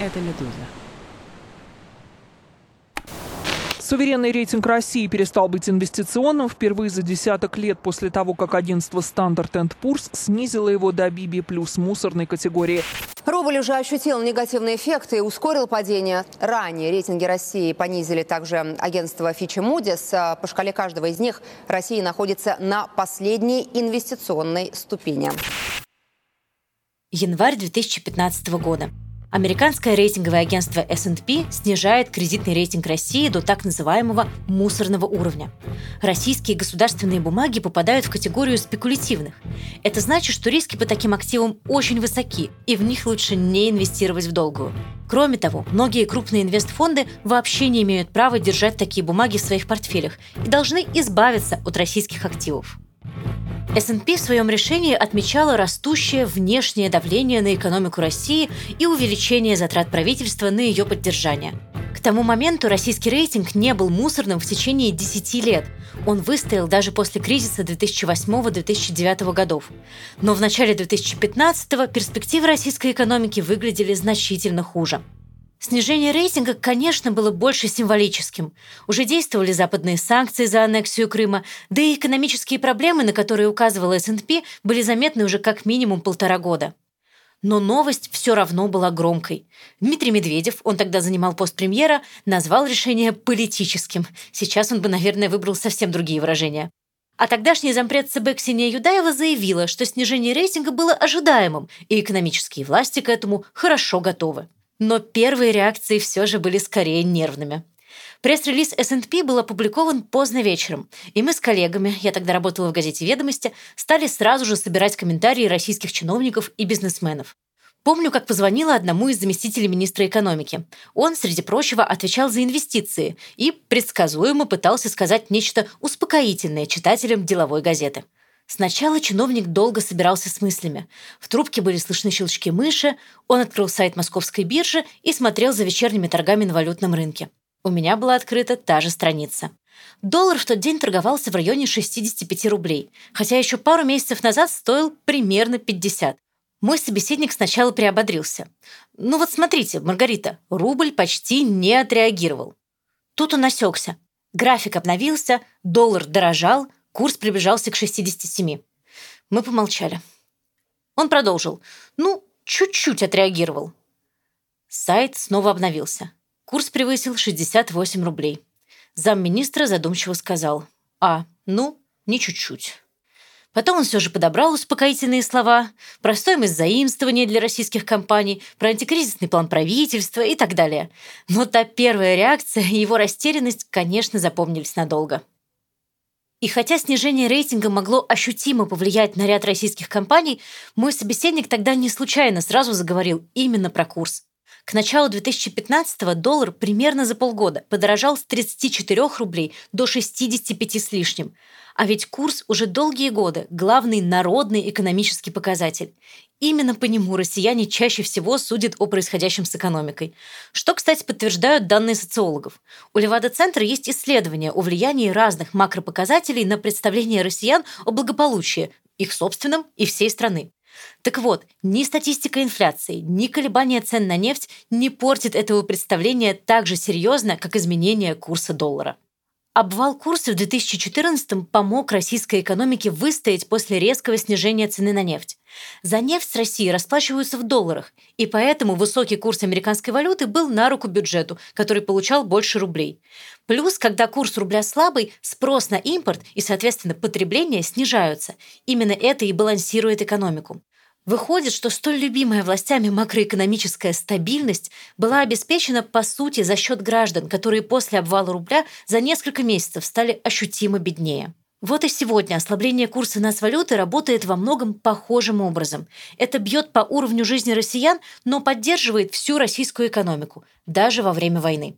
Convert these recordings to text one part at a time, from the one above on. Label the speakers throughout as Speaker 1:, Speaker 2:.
Speaker 1: Это «Медуза».
Speaker 2: Суверенный рейтинг России перестал быть инвестиционным впервые за десяток лет после того, как агентство Standard Poor's снизило его до BB плюс мусорной категории.
Speaker 3: Рубль уже ощутил негативный эффект и ускорил падение. Ранее рейтинги России понизили также агентство Fitch Moody's. По шкале каждого из них Россия находится на последней инвестиционной ступени.
Speaker 4: Январь 2015 года. Американское рейтинговое агентство S&P снижает кредитный рейтинг России до так называемого мусорного уровня. Российские государственные бумаги попадают в категорию спекулятивных. Это значит, что риски по таким активам очень высоки, и в них лучше не инвестировать в долгую. Кроме того, многие крупные инвестфонды вообще не имеют права держать такие бумаги в своих портфелях и должны избавиться от российских активов. S&P в своем решении отмечала растущее внешнее давление на экономику России и увеличение затрат правительства на ее поддержание. К тому моменту российский рейтинг не был мусорным в течение 10 лет. Он выстоял даже после кризиса 2008-2009 годов. Но в начале 2015 перспективы российской экономики выглядели значительно хуже. Снижение рейтинга, конечно, было больше символическим. Уже действовали западные санкции за аннексию Крыма, да и экономические проблемы, на которые указывала S&P, были заметны уже как минимум полтора года. Но новость все равно была громкой. Дмитрий Медведев, он тогда занимал пост премьера, назвал решение политическим. Сейчас он бы, наверное, выбрал совсем другие выражения. А тогдашний зампред ЦБ Ксения Юдаева заявила, что снижение рейтинга было ожидаемым, и экономические власти к этому хорошо готовы. Но первые реакции все же были скорее нервными. Пресс-релиз S&P был опубликован поздно вечером, и мы с коллегами, я тогда работала в газете «Ведомости», стали сразу же собирать комментарии российских чиновников и бизнесменов. Помню, как позвонила одному из заместителей министра экономики. Он, среди прочего, отвечал за инвестиции и предсказуемо пытался сказать нечто успокоительное читателям деловой газеты – Сначала чиновник долго собирался с мыслями. В трубке были слышны щелчки мыши, он открыл сайт московской биржи и смотрел за вечерними торгами на валютном рынке. У меня была открыта та же страница. Доллар в тот день торговался в районе 65 рублей, хотя еще пару месяцев назад стоил примерно 50. Мой собеседник сначала приободрился. «Ну вот смотрите, Маргарита, рубль почти не отреагировал». Тут он осекся. График обновился, доллар дорожал – Курс приближался к 67. Мы помолчали. Он продолжил. Ну, чуть-чуть отреагировал. Сайт снова обновился. Курс превысил 68 рублей. Замминистра задумчиво сказал. А, ну, не чуть-чуть. Потом он все же подобрал успокоительные слова про стоимость заимствования для российских компаний, про антикризисный план правительства и так далее. Но та первая реакция и его растерянность, конечно, запомнились надолго. И хотя снижение рейтинга могло ощутимо повлиять на ряд российских компаний, мой собеседник тогда не случайно сразу заговорил именно про курс. К началу 2015-го доллар примерно за полгода подорожал с 34 рублей до 65 с лишним. А ведь курс уже долгие годы – главный народный экономический показатель. Именно по нему россияне чаще всего судят о происходящем с экономикой. Что, кстати, подтверждают данные социологов. У Левада-центра есть исследования о влиянии разных макропоказателей на представление россиян о благополучии, их собственном и всей страны. Так вот, ни статистика инфляции, ни колебания цен на нефть не портит этого представления так же серьезно, как изменение курса доллара. Обвал курса в 2014 помог российской экономике выстоять после резкого снижения цены на нефть. За нефть с России расплачиваются в долларах, и поэтому высокий курс американской валюты был на руку бюджету, который получал больше рублей. Плюс, когда курс рубля слабый, спрос на импорт и, соответственно, потребление снижаются. Именно это и балансирует экономику. Выходит, что столь любимая властями макроэкономическая стабильность была обеспечена по сути за счет граждан, которые после обвала рубля за несколько месяцев стали ощутимо беднее. Вот и сегодня ослабление курса нацвалюты работает во многом похожим образом. Это бьет по уровню жизни россиян, но поддерживает всю российскую экономику, даже во время войны.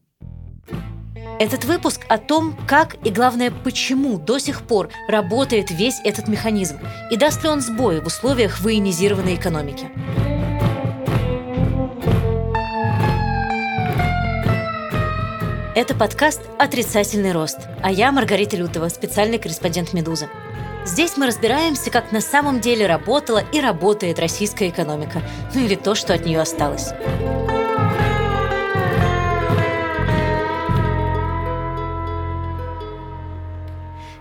Speaker 4: Этот выпуск о том, как и, главное, почему до сих пор работает весь этот механизм и даст ли он сбои в условиях военизированной экономики. Это подкаст «Отрицательный рост», а я Маргарита Лютова, специальный корреспондент «Медузы». Здесь мы разбираемся, как на самом деле работала и работает российская экономика, ну или то, что от нее осталось.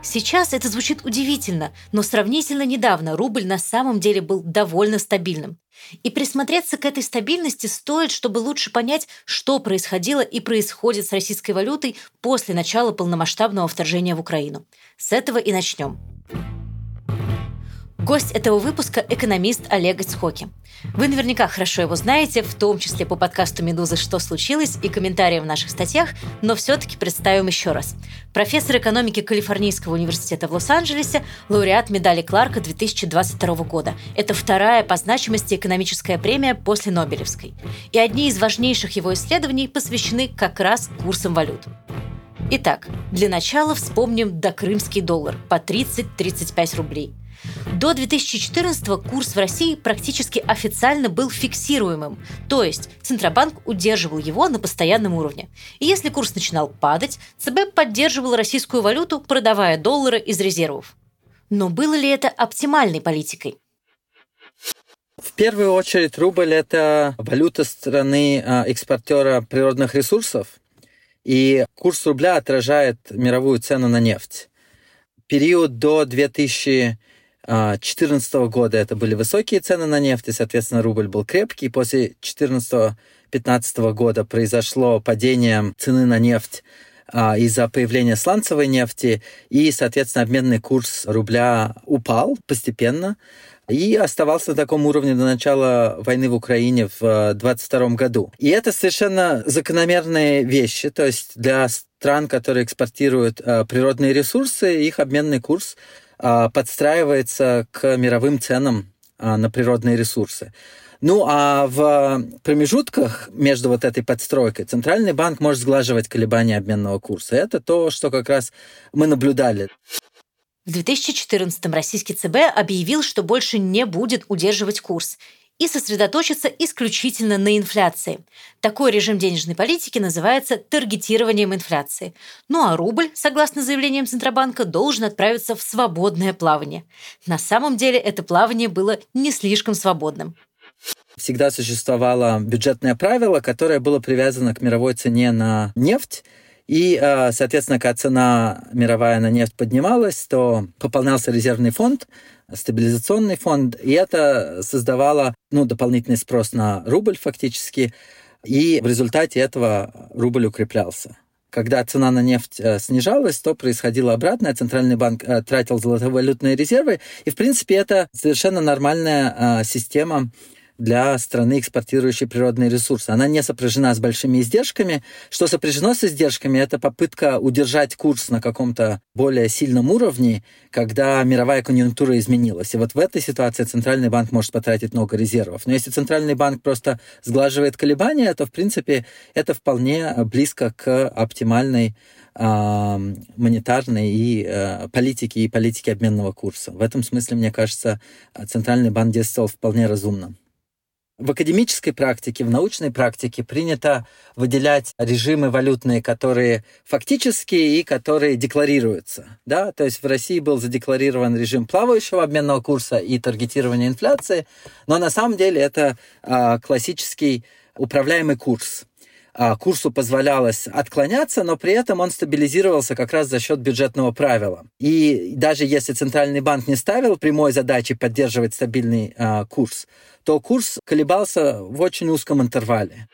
Speaker 4: Сейчас это звучит удивительно, но сравнительно недавно рубль на самом деле был довольно стабильным. И присмотреться к этой стабильности стоит, чтобы лучше понять, что происходило и происходит с российской валютой после начала полномасштабного вторжения в Украину. С этого и начнем. Гость этого выпуска – экономист Олег Ицхоки. Вы наверняка хорошо его знаете, в том числе по подкасту «Медузы. Что случилось?» и комментариям в наших статьях, но все-таки представим еще раз. Профессор экономики Калифорнийского университета в Лос-Анджелесе, лауреат медали Кларка 2022 года. Это вторая по значимости экономическая премия после Нобелевской. И одни из важнейших его исследований посвящены как раз курсам валют. Итак, для начала вспомним докрымский доллар по 30-35 рублей – до 2014 курс в России практически официально был фиксируемым, то есть Центробанк удерживал его на постоянном уровне. И если курс начинал падать, ЦБ поддерживал российскую валюту, продавая доллары из резервов. Но было ли это оптимальной политикой?
Speaker 1: В первую очередь рубль – это валюта страны а, экспортера природных ресурсов, и курс рубля отражает мировую цену на нефть. Период до 2000 2014 года это были высокие цены на нефть, и, соответственно, рубль был крепкий. После 2014-2015 года произошло падение цены на нефть а, из-за появления сланцевой нефти, и, соответственно, обменный курс рубля упал постепенно и оставался на таком уровне до начала войны в Украине в 2022 году. И это совершенно закономерные вещи, то есть для стран, которые экспортируют а, природные ресурсы, их обменный курс а, подстраивается к мировым ценам а, на природные ресурсы. Ну а в промежутках между вот этой подстройкой Центральный банк может сглаживать колебания обменного курса. Это то, что как раз мы наблюдали.
Speaker 4: В 2014 российский ЦБ объявил, что больше не будет удерживать курс и сосредоточиться исключительно на инфляции. Такой режим денежной политики называется таргетированием инфляции. Ну а рубль, согласно заявлениям Центробанка, должен отправиться в свободное плавание. На самом деле это плавание было не слишком свободным
Speaker 1: всегда существовало бюджетное правило, которое было привязано к мировой цене на нефть. И, э, соответственно, когда цена мировая на нефть поднималась, то пополнялся резервный фонд, стабилизационный фонд, и это создавало ну, дополнительный спрос на рубль фактически, и в результате этого рубль укреплялся. Когда цена на нефть э, снижалась, то происходило обратное. Центральный банк э, тратил золотовалютные резервы. И, в принципе, это совершенно нормальная э, система для страны, экспортирующей природные ресурсы. Она не сопряжена с большими издержками. Что сопряжено с издержками, это попытка удержать курс на каком-то более сильном уровне, когда мировая конъюнктура изменилась. И вот в этой ситуации Центральный банк может потратить много резервов. Но если Центральный банк просто сглаживает колебания, то, в принципе, это вполне близко к оптимальной э, монетарной и э, политики и политики обменного курса. В этом смысле, мне кажется, Центральный банк действовал вполне разумно. В академической практике, в научной практике принято выделять режимы валютные, которые фактические и которые декларируются. Да? То есть в России был задекларирован режим плавающего обменного курса и таргетирования инфляции, но на самом деле это а, классический управляемый курс. А, курсу позволялось отклоняться, но при этом он стабилизировался как раз за счет бюджетного правила. И даже если Центральный банк не ставил прямой задачи поддерживать стабильный а, курс, то курс колебался в очень узком интервале.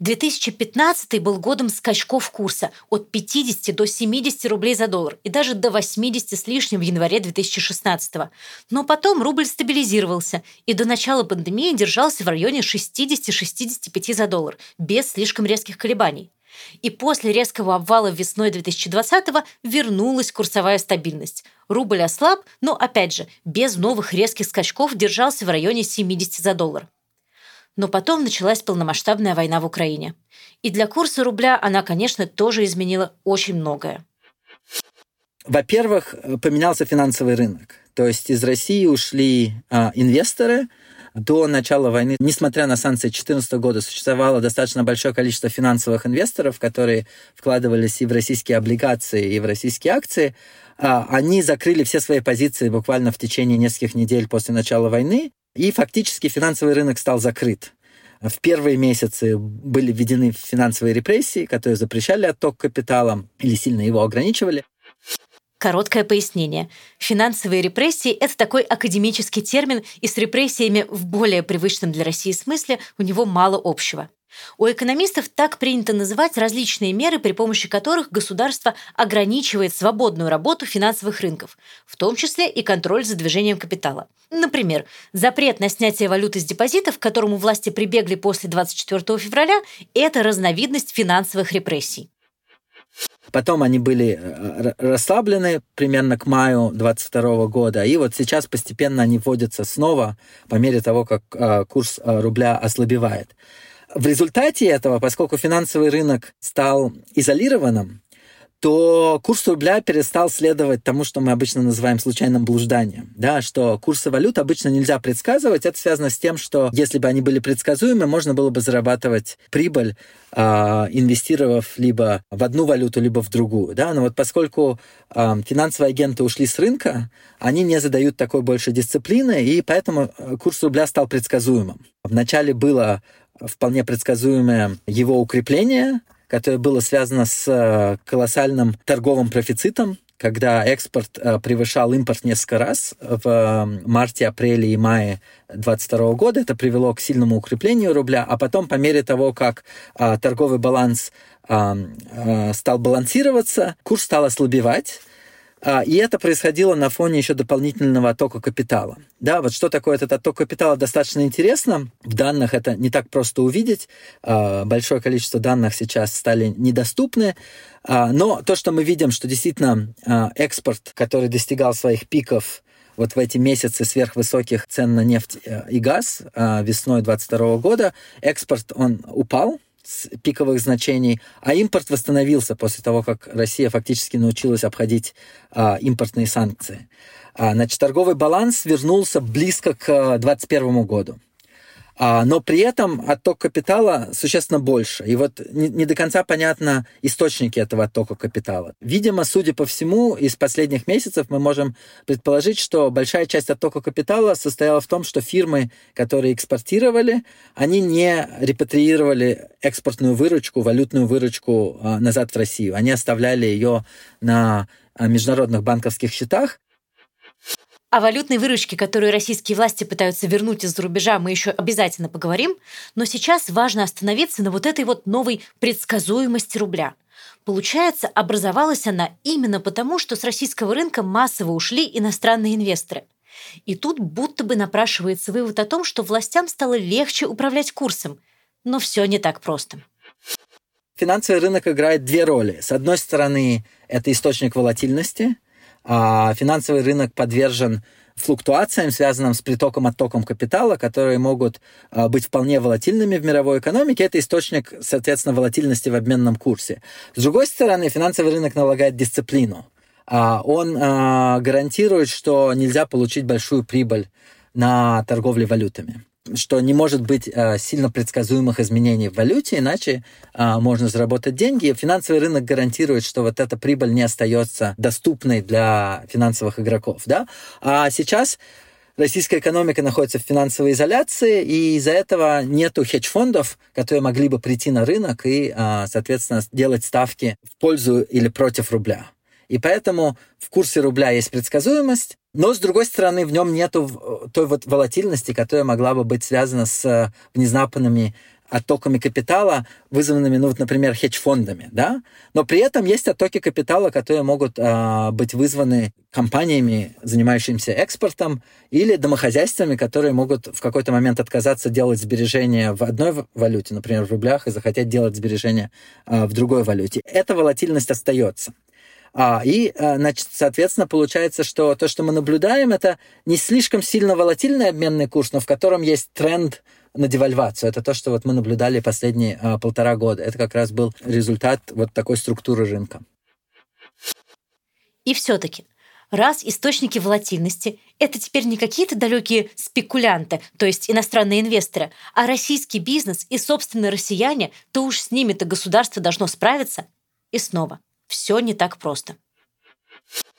Speaker 4: 2015 был годом скачков курса от 50 до 70 рублей за доллар и даже до 80 с лишним в январе 2016. Но потом рубль стабилизировался и до начала пандемии держался в районе 60-65 за доллар, без слишком резких колебаний. И после резкого обвала весной 2020-го вернулась курсовая стабильность. Рубль ослаб, но, опять же, без новых резких скачков держался в районе 70 за доллар. Но потом началась полномасштабная война в Украине. И для курса рубля она, конечно, тоже изменила очень многое.
Speaker 1: Во-первых, поменялся финансовый рынок. То есть из России ушли а, инвесторы. До начала войны, несмотря на санкции 2014 года, существовало достаточно большое количество финансовых инвесторов, которые вкладывались и в российские облигации, и в российские акции. А, они закрыли все свои позиции буквально в течение нескольких недель после начала войны. И фактически финансовый рынок стал закрыт. В первые месяцы были введены финансовые репрессии, которые запрещали отток капитала или сильно его ограничивали.
Speaker 4: Короткое пояснение. Финансовые репрессии – это такой академический термин, и с репрессиями в более привычном для России смысле у него мало общего. У экономистов так принято называть различные меры, при помощи которых государство ограничивает свободную работу финансовых рынков, в том числе и контроль за движением капитала. Например, запрет на снятие валюты с депозитов, к которому власти прибегли после 24 февраля, это разновидность финансовых репрессий.
Speaker 1: Потом они были э, расслаблены примерно к маю 22 года, и вот сейчас постепенно они вводятся снова по мере того, как э, курс э, рубля ослабевает. В результате этого, поскольку финансовый рынок стал изолированным, то курс рубля перестал следовать тому, что мы обычно называем случайным блужданием. Да, что курсы валют обычно нельзя предсказывать. Это связано с тем, что если бы они были предсказуемы, можно было бы зарабатывать прибыль, э, инвестировав либо в одну валюту, либо в другую. Да? Но вот поскольку э, финансовые агенты ушли с рынка, они не задают такой больше дисциплины, и поэтому э, курс рубля стал предсказуемым. Вначале было вполне предсказуемое его укрепление, которое было связано с э, колоссальным торговым профицитом, когда экспорт э, превышал импорт несколько раз в э, марте, апреле и мае 2022 года. Это привело к сильному укреплению рубля, а потом по мере того, как торговый баланс стал балансироваться, курс стал ослабевать, и это происходило на фоне еще дополнительного оттока капитала. Да, вот что такое этот отток капитала, достаточно интересно. В данных это не так просто увидеть. А, большое количество данных сейчас стали недоступны. А, но то, что мы видим, что действительно экспорт, который достигал своих пиков вот в эти месяцы сверхвысоких цен на нефть э, и газ весной 2022 года, экспорт, он упал, пиковых значений, а импорт восстановился после того, как Россия фактически научилась обходить а, импортные санкции. А, значит, торговый баланс вернулся близко к 2021 году. А, но при этом отток капитала существенно больше. И вот не, не до конца понятно источники этого оттока капитала. Видимо, судя по всему, из последних месяцев мы можем предположить, что большая часть оттока капитала состояла в том, что фирмы, которые экспортировали, они не репатриировали экспортную выручку, валютную выручку а, назад в Россию. Они оставляли ее на а, международных банковских счетах,
Speaker 4: о валютной выручке, которую российские власти пытаются вернуть из-за рубежа, мы еще обязательно поговорим, но сейчас важно остановиться на вот этой вот новой предсказуемости рубля. Получается, образовалась она именно потому, что с российского рынка массово ушли иностранные инвесторы. И тут будто бы напрашивается вывод о том, что властям стало легче управлять курсом. Но все не так просто.
Speaker 1: Финансовый рынок играет две роли. С одной стороны, это источник волатильности – финансовый рынок подвержен флуктуациям, связанным с притоком, оттоком капитала, которые могут а, быть вполне волатильными в мировой экономике. Это источник, соответственно, волатильности в обменном курсе. С другой стороны, финансовый рынок налагает дисциплину. А, он а, гарантирует, что нельзя получить большую прибыль на торговле валютами что не может быть э, сильно предсказуемых изменений в валюте, иначе э, можно заработать деньги. Финансовый рынок гарантирует, что вот эта прибыль не остается доступной для финансовых игроков. Да? А сейчас российская экономика находится в финансовой изоляции, и из-за этого нету хедж-фондов, которые могли бы прийти на рынок и, э, соответственно, делать ставки в пользу или против рубля. И поэтому в курсе рубля есть предсказуемость, но, с другой стороны, в нем нет той вот волатильности, которая могла бы быть связана с э, внезапными оттоками капитала, вызванными, ну, вот, например, хедж-фондами, да, но при этом есть оттоки капитала, которые могут э, быть вызваны компаниями, занимающимися экспортом, или домохозяйствами, которые могут в какой-то момент отказаться делать сбережения в одной валюте, например, в рублях, и захотеть делать сбережения э, в другой валюте. Эта волатильность остается. А, и, а, значит, соответственно, получается, что то, что мы наблюдаем, это не слишком сильно волатильный обменный курс, но в котором есть тренд на девальвацию. Это то, что вот мы наблюдали последние а, полтора года. Это как раз был результат вот такой структуры рынка.
Speaker 4: И все-таки, раз источники волатильности – это теперь не какие-то далекие спекулянты, то есть иностранные инвесторы, а российский бизнес и, собственно, россияне, то уж с ними-то государство должно справиться. И снова – все не так просто.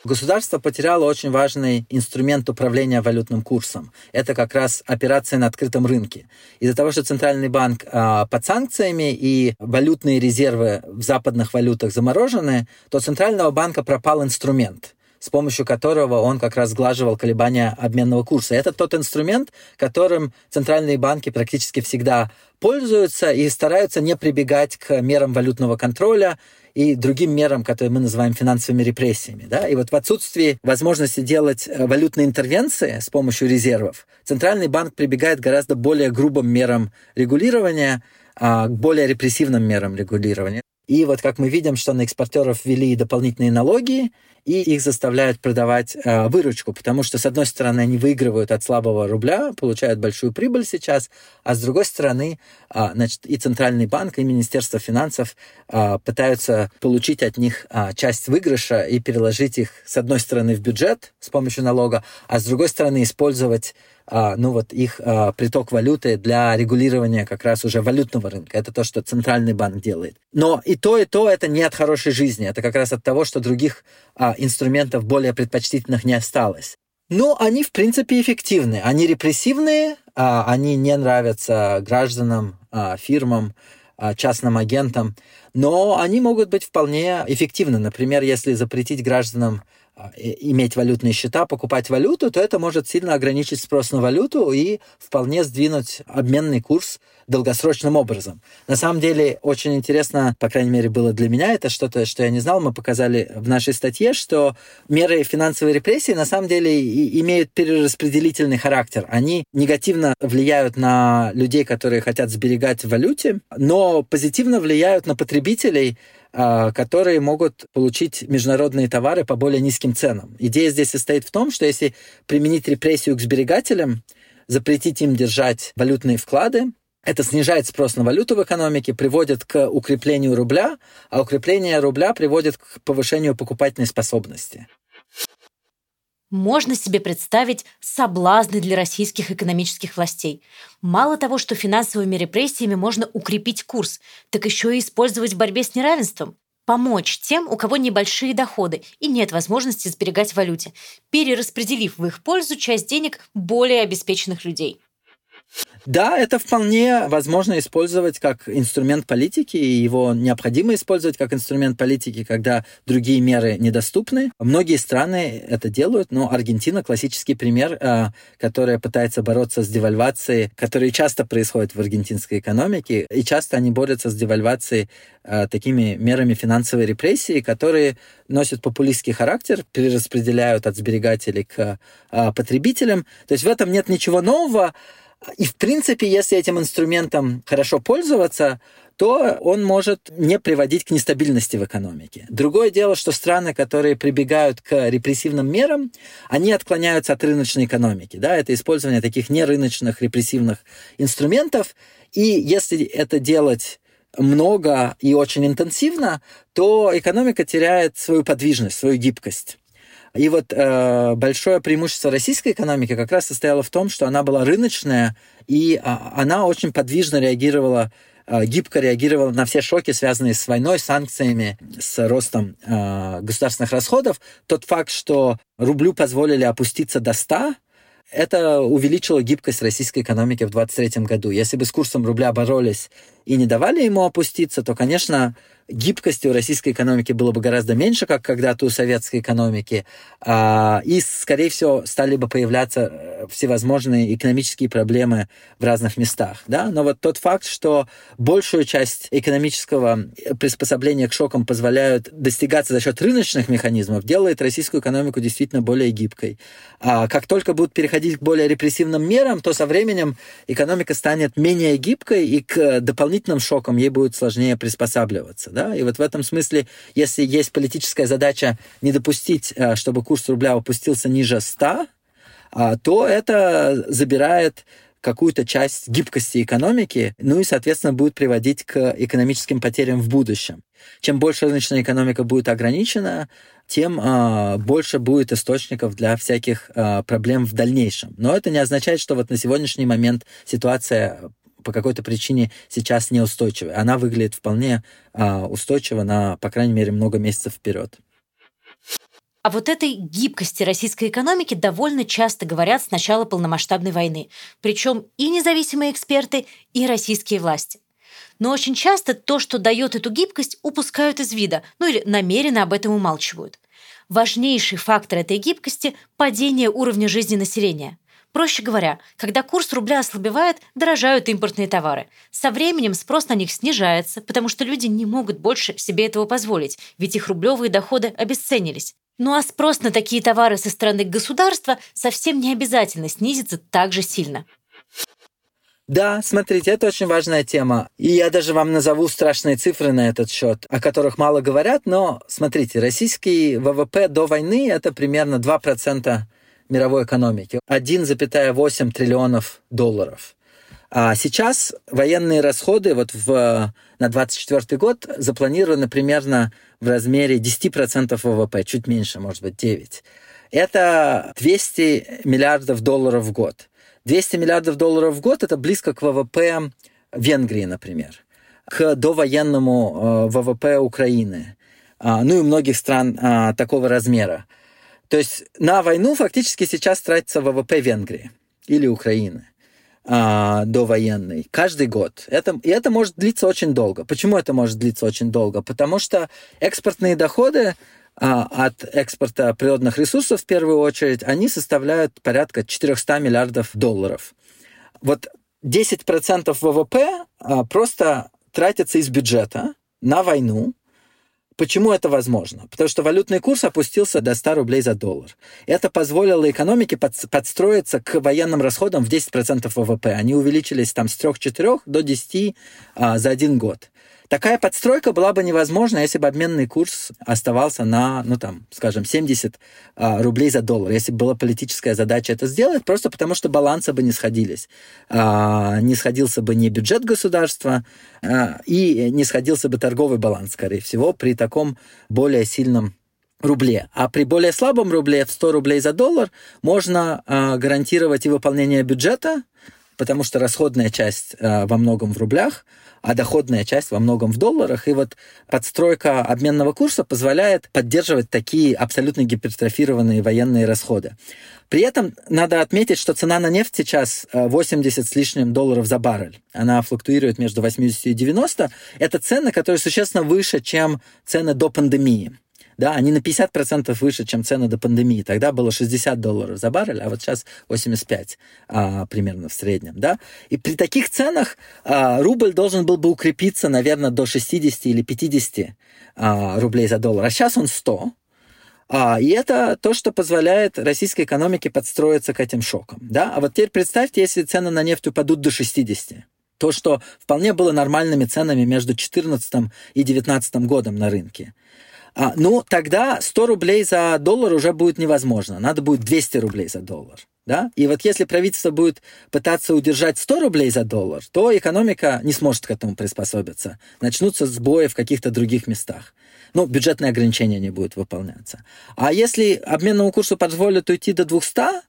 Speaker 1: Государство потеряло очень важный инструмент управления валютным курсом. Это как раз операции на открытом рынке. Из-за того, что Центральный банк а, под санкциями и валютные резервы в западных валютах заморожены, то Центрального банка пропал инструмент. с помощью которого он как раз сглаживал колебания обменного курса. Это тот инструмент, которым центральные банки практически всегда пользуются и стараются не прибегать к мерам валютного контроля и другим мерам, которые мы называем финансовыми репрессиями. Да? И вот в отсутствии возможности делать э, валютные интервенции с помощью резервов, Центральный банк прибегает к гораздо более грубым мерам регулирования, а, к более репрессивным мерам регулирования. И вот как мы видим, что на экспортеров ввели дополнительные налоги, и их заставляют продавать э, выручку, потому что, с одной стороны, они выигрывают от слабого рубля, получают большую прибыль сейчас, а с другой стороны, э, значит, и Центральный банк, и Министерство финансов э, пытаются получить от них э, часть выигрыша и переложить их, с одной стороны, в бюджет с помощью налога, а с другой стороны, использовать ну вот их а, приток валюты для регулирования как раз уже валютного рынка. Это то, что центральный банк делает. Но и то, и то это не от хорошей жизни. Это как раз от того, что других а, инструментов более предпочтительных не осталось. Но они, в принципе, эффективны. Они репрессивные, а, они не нравятся гражданам, а, фирмам, а, частным агентам, но они могут быть вполне эффективны. Например, если запретить гражданам а, иметь валютные счета, покупать валюту, то это может сильно ограничить спрос на валюту и вполне сдвинуть обменный курс долгосрочным образом. На самом деле, очень интересно, по крайней мере, было для меня, это что-то, что я не знал, мы показали в нашей статье, что меры финансовой репрессии на самом деле имеют перераспределительный характер. Они негативно влияют на людей, которые хотят сберегать в валюте, но позитивно влияют на потребителей, которые могут получить международные товары по более низким ценам. Идея здесь состоит в том, что если применить репрессию к сберегателям, запретить им держать валютные вклады, это снижает спрос на валюту в экономике, приводит к укреплению рубля, а укрепление рубля приводит к повышению покупательной способности.
Speaker 4: Можно себе представить соблазны для российских экономических властей. Мало того, что финансовыми репрессиями можно укрепить курс, так еще и использовать в борьбе с неравенством. Помочь тем, у кого небольшие доходы и нет возможности сберегать валюте, перераспределив в их пользу часть денег более обеспеченных людей.
Speaker 1: Да, это вполне возможно использовать как инструмент политики, и его необходимо использовать как инструмент политики, когда другие меры недоступны. Многие страны это делают, но Аргентина классический пример, э, которая пытается бороться с девальвацией, которые часто происходят в аргентинской экономике, и часто они борются с девальвацией э, такими мерами финансовой репрессии, которые носят популистский характер, перераспределяют от сберегателей к э, потребителям. То есть в этом нет ничего нового, и, в принципе, если этим инструментом хорошо пользоваться, то он может не приводить к нестабильности в экономике. Другое дело, что страны, которые прибегают к репрессивным мерам, они отклоняются от рыночной экономики. Да? Это использование таких нерыночных репрессивных инструментов. И если это делать много и очень интенсивно, то экономика теряет свою подвижность, свою гибкость. И вот э, большое преимущество российской экономики как раз состояло в том, что она была рыночная, и э, она очень подвижно реагировала э, гибко реагировала на все шоки, связанные с войной, санкциями, с ростом э, государственных расходов. Тот факт, что рублю позволили опуститься до 100, это увеличило гибкость российской экономики в 2023 году. Если бы с курсом рубля боролись и не давали ему опуститься, то, конечно, гибкости у российской экономики было бы гораздо меньше, как когда-то у советской экономики, а, и, скорее всего, стали бы появляться э, всевозможные экономические проблемы в разных местах. Да? Но вот тот факт, что большую часть экономического приспособления к шокам позволяют достигаться за счет рыночных механизмов, делает российскую экономику действительно более гибкой. А как только будут переходить к более репрессивным мерам, то со временем экономика станет менее гибкой, и к дополнительным шокам ей будет сложнее приспосабливаться. Да? Да? И вот в этом смысле, если есть политическая задача не допустить, э, чтобы курс рубля опустился ниже 100, а, то это забирает какую-то часть гибкости экономики, ну и, соответственно, будет приводить к экономическим потерям в будущем. Чем больше рыночная экономика будет ограничена, тем э, больше будет источников для всяких э, проблем в дальнейшем. Но это не означает, что вот на сегодняшний момент ситуация по какой-то причине сейчас неустойчивой. Она выглядит вполне а, устойчиво на, по крайней мере, много месяцев вперед.
Speaker 4: А вот этой гибкости российской экономики довольно часто говорят с начала полномасштабной войны. Причем и независимые эксперты, и российские власти. Но очень часто то, что дает эту гибкость, упускают из вида, ну или намеренно об этом умалчивают. Важнейший фактор этой гибкости – падение уровня жизни населения. Проще говоря, когда курс рубля ослабевает, дорожают импортные товары. Со временем спрос на них снижается, потому что люди не могут больше себе этого позволить, ведь их рублевые доходы обесценились. Ну а спрос на такие товары со стороны государства совсем не обязательно снизится так же сильно.
Speaker 1: Да, смотрите, это очень важная тема. И я даже вам назову страшные цифры на этот счет, о которых мало говорят, но смотрите, российский ВВП до войны это примерно 2% мировой экономики. 1,8 триллионов долларов. А сейчас военные расходы вот в, на 2024 год запланированы примерно в размере 10% ВВП, чуть меньше, может быть, 9. Это 200 миллиардов долларов в год. 200 миллиардов долларов в год – это близко к ВВП Венгрии, например, к довоенному э, ВВП Украины, а, ну и многих стран а, такого размера. То есть на войну фактически сейчас тратится ВВП Венгрии или Украины а, довоенный каждый год. Это, и это может длиться очень долго. Почему это может длиться очень долго? Потому что экспортные доходы а, от экспорта природных ресурсов, в первую очередь, они составляют порядка 400 миллиардов долларов. Вот 10% ВВП а, просто тратятся из бюджета на войну, Почему это возможно? Потому что валютный курс опустился до 100 рублей за доллар. Это позволило экономике подстроиться к военным расходам в 10% ВВП. Они увеличились там с 3-4 до 10 а, за один год. Такая подстройка была бы невозможна, если бы обменный курс оставался на, ну там, скажем, 70 а, рублей за доллар. Если бы была политическая задача это сделать, просто потому что балансы бы не сходились. А, не сходился бы ни бюджет государства, а, и не сходился бы торговый баланс, скорее всего, при таком более сильном рубле. А при более слабом рубле в 100 рублей за доллар можно а, гарантировать и выполнение бюджета, потому что расходная часть а, во многом в рублях, а доходная часть во многом в долларах. И вот подстройка обменного курса позволяет поддерживать такие абсолютно гипертрофированные военные расходы. При этом надо отметить, что цена на нефть сейчас 80 э, с лишним долларов за баррель. Она флуктуирует между 80 и 90. Это цены, которые существенно выше, чем цены до пандемии да, они на 50% выше, чем цены до пандемии. Тогда было 60 долларов за баррель, а вот сейчас 85 а, примерно в среднем, да. И при таких ценах а, рубль должен был бы укрепиться, наверное, до 60 или 50 а, рублей за доллар, а сейчас он 100. А, и это то, что позволяет российской экономике подстроиться к этим шокам. Да? А вот теперь представьте, если цены на нефть упадут до 60. То, что вполне было нормальными ценами между 2014 и 2019 годом на рынке. А, ну, тогда 100 рублей за доллар уже будет невозможно. Надо будет 200 рублей за доллар. Да? И вот если правительство будет пытаться удержать 100 рублей за доллар, то экономика не сможет к этому приспособиться. Начнутся сбои в каких-то других местах. Ну, бюджетные ограничения не будут выполняться. А если обменному курсу позволят уйти до 200,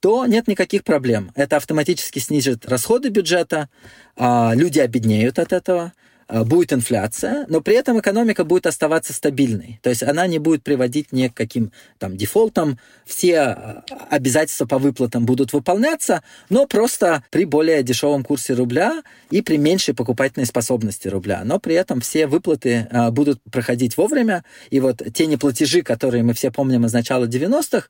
Speaker 1: то нет никаких проблем. Это автоматически снизит расходы бюджета, а люди обеднеют от этого, будет инфляция, но при этом экономика будет оставаться стабильной. То есть она не будет приводить ни к каким там дефолтам, все э, обязательства по выплатам будут выполняться, но просто при более дешевом курсе рубля и при меньшей покупательной способности рубля. Но при этом все выплаты а, будут проходить вовремя, и вот те неплатежи, которые мы все помним из начала 90-х,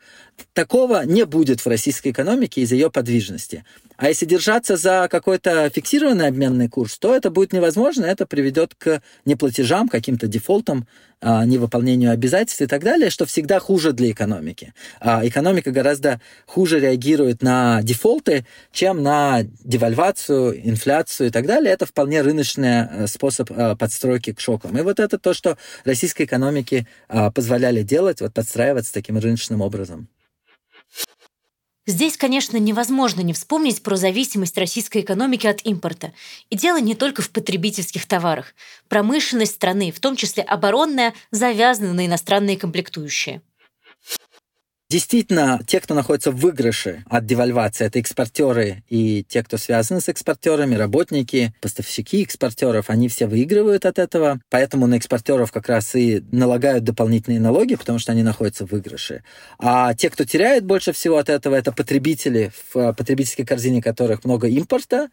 Speaker 1: такого не будет в российской экономике из-за ее подвижности. А если держаться за какой-то фиксированный обменный курс, то это будет невозможно, это приведет к неплатежам, каким-то дефолтам, а, невыполнению обязательств и так далее, что всегда хуже для экономики. А экономика гораздо хуже реагирует на дефолты, чем на девальвацию, инфляцию и так далее. Это вполне рыночный э, способ э, подстройки к шокам. И вот это то, что российской экономике а, позволяли делать, вот подстраиваться таким рыночным образом.
Speaker 4: Здесь, конечно, невозможно не вспомнить про зависимость российской экономики от импорта. И дело не только в потребительских товарах. Промышленность страны, в том числе оборонная, завязана на иностранные комплектующие.
Speaker 1: Действительно, те, кто находится в выигрыше от девальвации, это экспортеры и те, кто связаны с экспортерами, работники, поставщики экспортеров, они все выигрывают от этого. Поэтому на экспортеров как раз и налагают дополнительные налоги, потому что они находятся в выигрыше. А те, кто теряет больше всего от этого, это потребители, в потребительской корзине которых много импорта,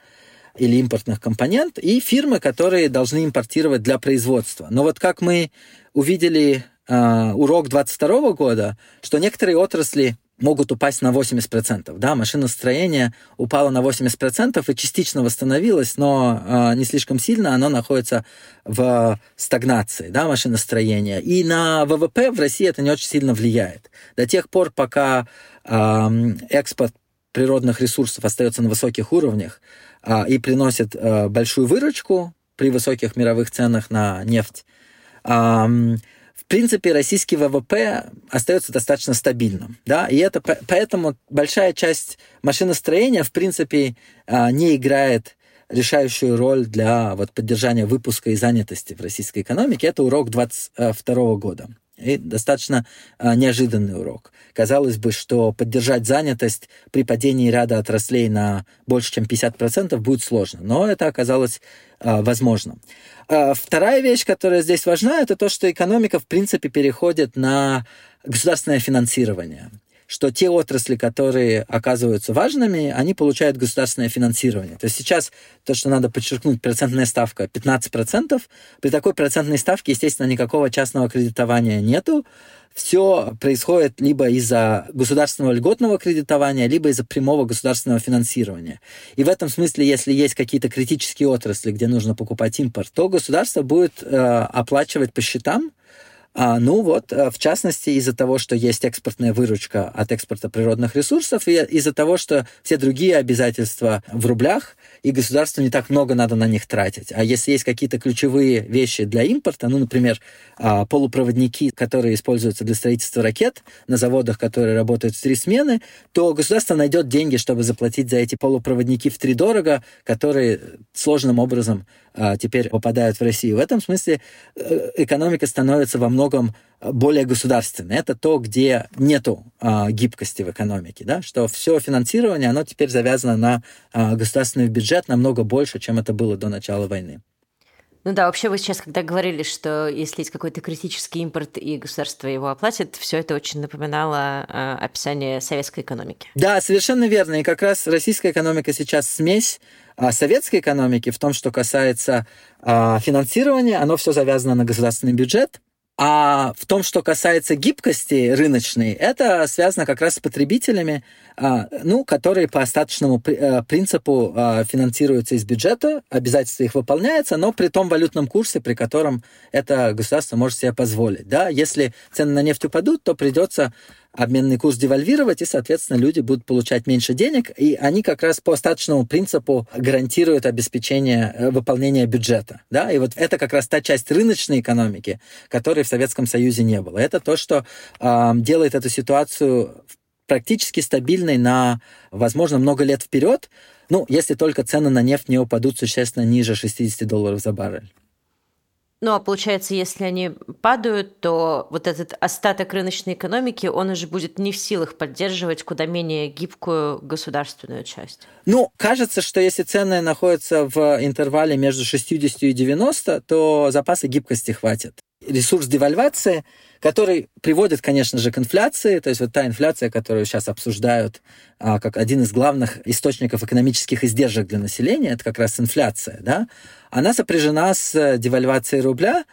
Speaker 1: или импортных компонент, и фирмы, которые должны импортировать для производства. Но вот как мы увидели э, урок 22 года, что некоторые отрасли могут упасть на 80%. Да, машиностроение упало на 80% и частично восстановилось, но э, не слишком сильно оно находится в стагнации, да, машиностроения. И на ВВП в России это не очень сильно влияет. До тех пор, пока э, экспорт природных ресурсов остается на высоких уровнях э, и приносит э, большую выручку при высоких мировых ценах на нефть, э, в принципе, российский ВВП остается достаточно стабильным. Да? И это поэтому большая часть машиностроения, в принципе, а, не играет решающую роль для вот, поддержания выпуска и занятости в российской экономике. Это урок 2022 года. И достаточно а, неожиданный урок. Казалось бы, что поддержать занятость при падении ряда отраслей на больше, чем 50% будет сложно, но это оказалось а, возможным. А, вторая вещь, которая здесь важна, это то, что экономика, в принципе, переходит на государственное финансирование что те отрасли, которые оказываются важными, они получают государственное финансирование. То есть сейчас то, что надо подчеркнуть, процентная ставка 15%. При такой процентной ставке, естественно, никакого частного кредитования нету все происходит либо из-за государственного льготного кредитования, либо из-за прямого государственного финансирования. И в этом смысле, если есть какие-то критические отрасли, где нужно покупать импорт, то государство будет э, оплачивать по счетам, а, ну вот, э, в частности, из-за того, что есть экспортная выручка от экспорта природных ресурсов, и из-за того, что все другие обязательства в рублях, и государству не так много надо на них тратить. А если есть какие-то ключевые вещи для импорта, ну, например, а, полупроводники, которые используются для строительства ракет на заводах, которые работают в три смены, то государство найдет деньги, чтобы заплатить за эти полупроводники в три дорого, которые сложным образом а, теперь попадают в Россию. В этом смысле э, экономика становится во многом более государственной. Это то, где нету а, гибкости в экономике, да, что все финансирование, оно теперь завязано на а, государственный бюджет намного больше, чем это было до начала войны.
Speaker 4: Ну да, вообще вы сейчас, когда говорили, что если есть какой-то критический импорт и государство его оплатит, все это очень напоминало э, описание советской экономики.
Speaker 1: Да, совершенно верно. И как раз российская экономика сейчас смесь а советской экономики в том, что касается а, финансирования, оно все завязано на государственный бюджет. А в том, что касается гибкости рыночной, это связано как раз с потребителями, а, ну, которые по остаточному э, принципу а, финансируются из бюджета, обязательства их выполняются, но при том валютном курсе, при котором это государство может себе позволить. Да? Если цены на нефть упадут, то придется обменный курс девальвировать, и, соответственно, люди будут получать меньше денег, и они как раз по остаточному принципу гарантируют обеспечение э, выполнения бюджета. Да? И вот это как раз та часть рыночной экономики, которой в Советском Союзе не было. Это то, что э, делает эту ситуацию практически стабильной на, возможно, много лет вперед, ну, если только цены на нефть не упадут существенно ниже 60 долларов за баррель.
Speaker 4: Ну, а получается, если они падают, то вот этот остаток рыночной экономики, он уже будет не в силах поддерживать куда менее гибкую государственную часть.
Speaker 1: Ну, кажется, что если цены находятся в интервале между 60 и 90, то запаса гибкости хватит. Ресурс девальвации, который приводит, конечно же, к инфляции, то есть вот та инфляция, которую сейчас обсуждают а, как один из главных источников экономических издержек для населения, это как раз инфляция, да, она сопряжена с э, девальвацией рубля.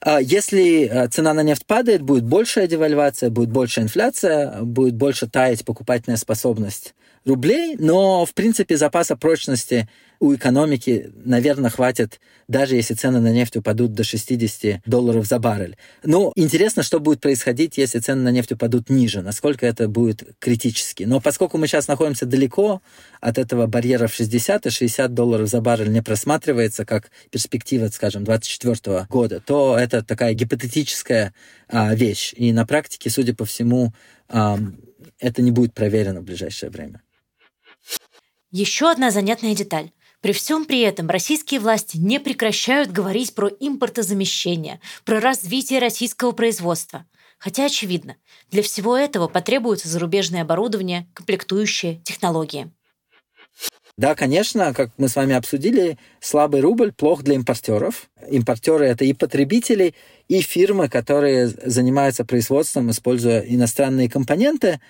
Speaker 1: А если э, цена на нефть падает, будет большая девальвация, будет большая инфляция, будет больше таять покупательная способность рублей, но, в принципе, запаса прочности у экономики, наверное, хватит, даже если цены на нефть упадут до 60 долларов за баррель. Ну, интересно, что будет происходить, если цены на нефть упадут ниже, насколько это будет критически. Но поскольку мы сейчас находимся далеко от этого барьера в 60 и 60 долларов за баррель не просматривается как перспектива, скажем, 2024 года, то это такая гипотетическая а, вещь. И на практике, судя по всему, а, это не будет проверено в ближайшее время.
Speaker 4: Еще одна занятная деталь. При всем при этом российские власти не прекращают говорить про импортозамещение, про развитие российского производства. Хотя очевидно, для всего этого потребуется зарубежное оборудование, комплектующие, технологии.
Speaker 1: Да, конечно, как мы с вами обсудили, слабый рубль плох для импортеров. Импортеры это и потребители, и фирмы, которые занимаются производством, используя иностранные компоненты.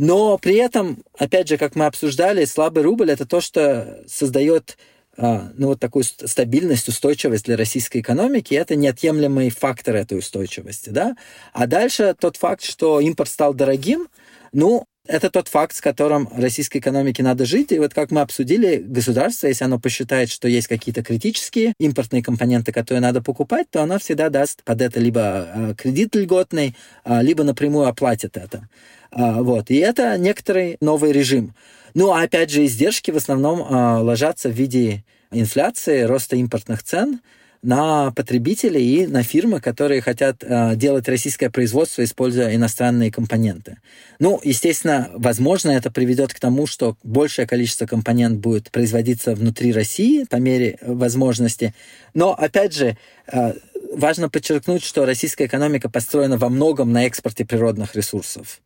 Speaker 1: Но при этом, опять же, как мы обсуждали, слабый рубль это то, что создает а, ну, вот такую стабильность, устойчивость для российской экономики, это неотъемлемый фактор этой устойчивости, да. А дальше тот факт, что импорт стал дорогим, ну, это тот факт, с которым российской экономике надо жить. И вот как мы обсудили, государство, если оно посчитает, что есть какие-то критические импортные компоненты, которые надо покупать, то оно всегда даст под это либо а, кредит льготный, а, либо напрямую оплатит это. А, вот. И это некоторый новый режим. Ну, а опять же, издержки в основном ложатся в виде инфляции, роста импортных цен, на потребителей и на фирмы, которые хотят э, делать российское производство, используя иностранные компоненты. Ну, естественно, возможно, это приведет к тому, что большее количество компонент будет производиться внутри России по мере возможности. Но, опять же, э, важно подчеркнуть, что российская экономика построена во многом на экспорте природных ресурсов.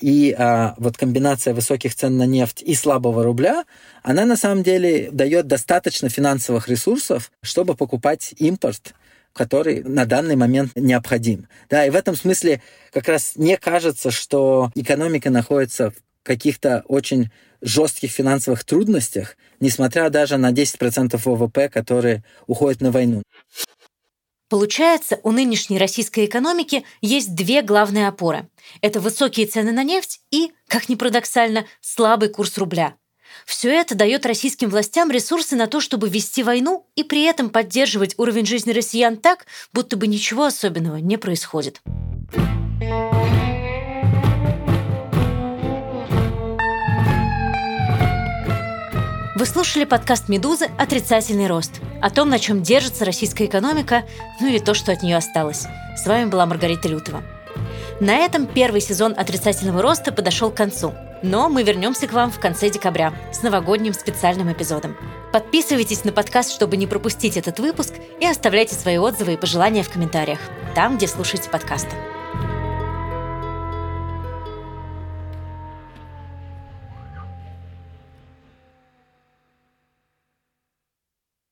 Speaker 1: И а, вот комбинация высоких цен на нефть и слабого рубля, она на самом деле дает достаточно финансовых ресурсов, чтобы покупать импорт, который на данный момент необходим. Да, и в этом смысле как раз не кажется, что экономика находится в каких-то очень жестких финансовых трудностях, несмотря даже на 10% ВВП, которые уходят на войну.
Speaker 4: Получается, у нынешней российской экономики есть две главные опоры. Это высокие цены на нефть и, как ни парадоксально, слабый курс рубля. Все это дает российским властям ресурсы на то, чтобы вести войну и при этом поддерживать уровень жизни россиян так, будто бы ничего особенного не происходит. Вы слушали подкаст «Медузы. Отрицательный рост» о том, на чем держится российская экономика, ну или то, что от нее осталось. С вами была Маргарита Лютова. На этом первый сезон «Отрицательного роста» подошел к концу. Но мы вернемся к вам в конце декабря с новогодним специальным эпизодом. Подписывайтесь на подкаст, чтобы не пропустить этот выпуск, и оставляйте свои отзывы и пожелания в комментариях, там, где слушаете подкасты.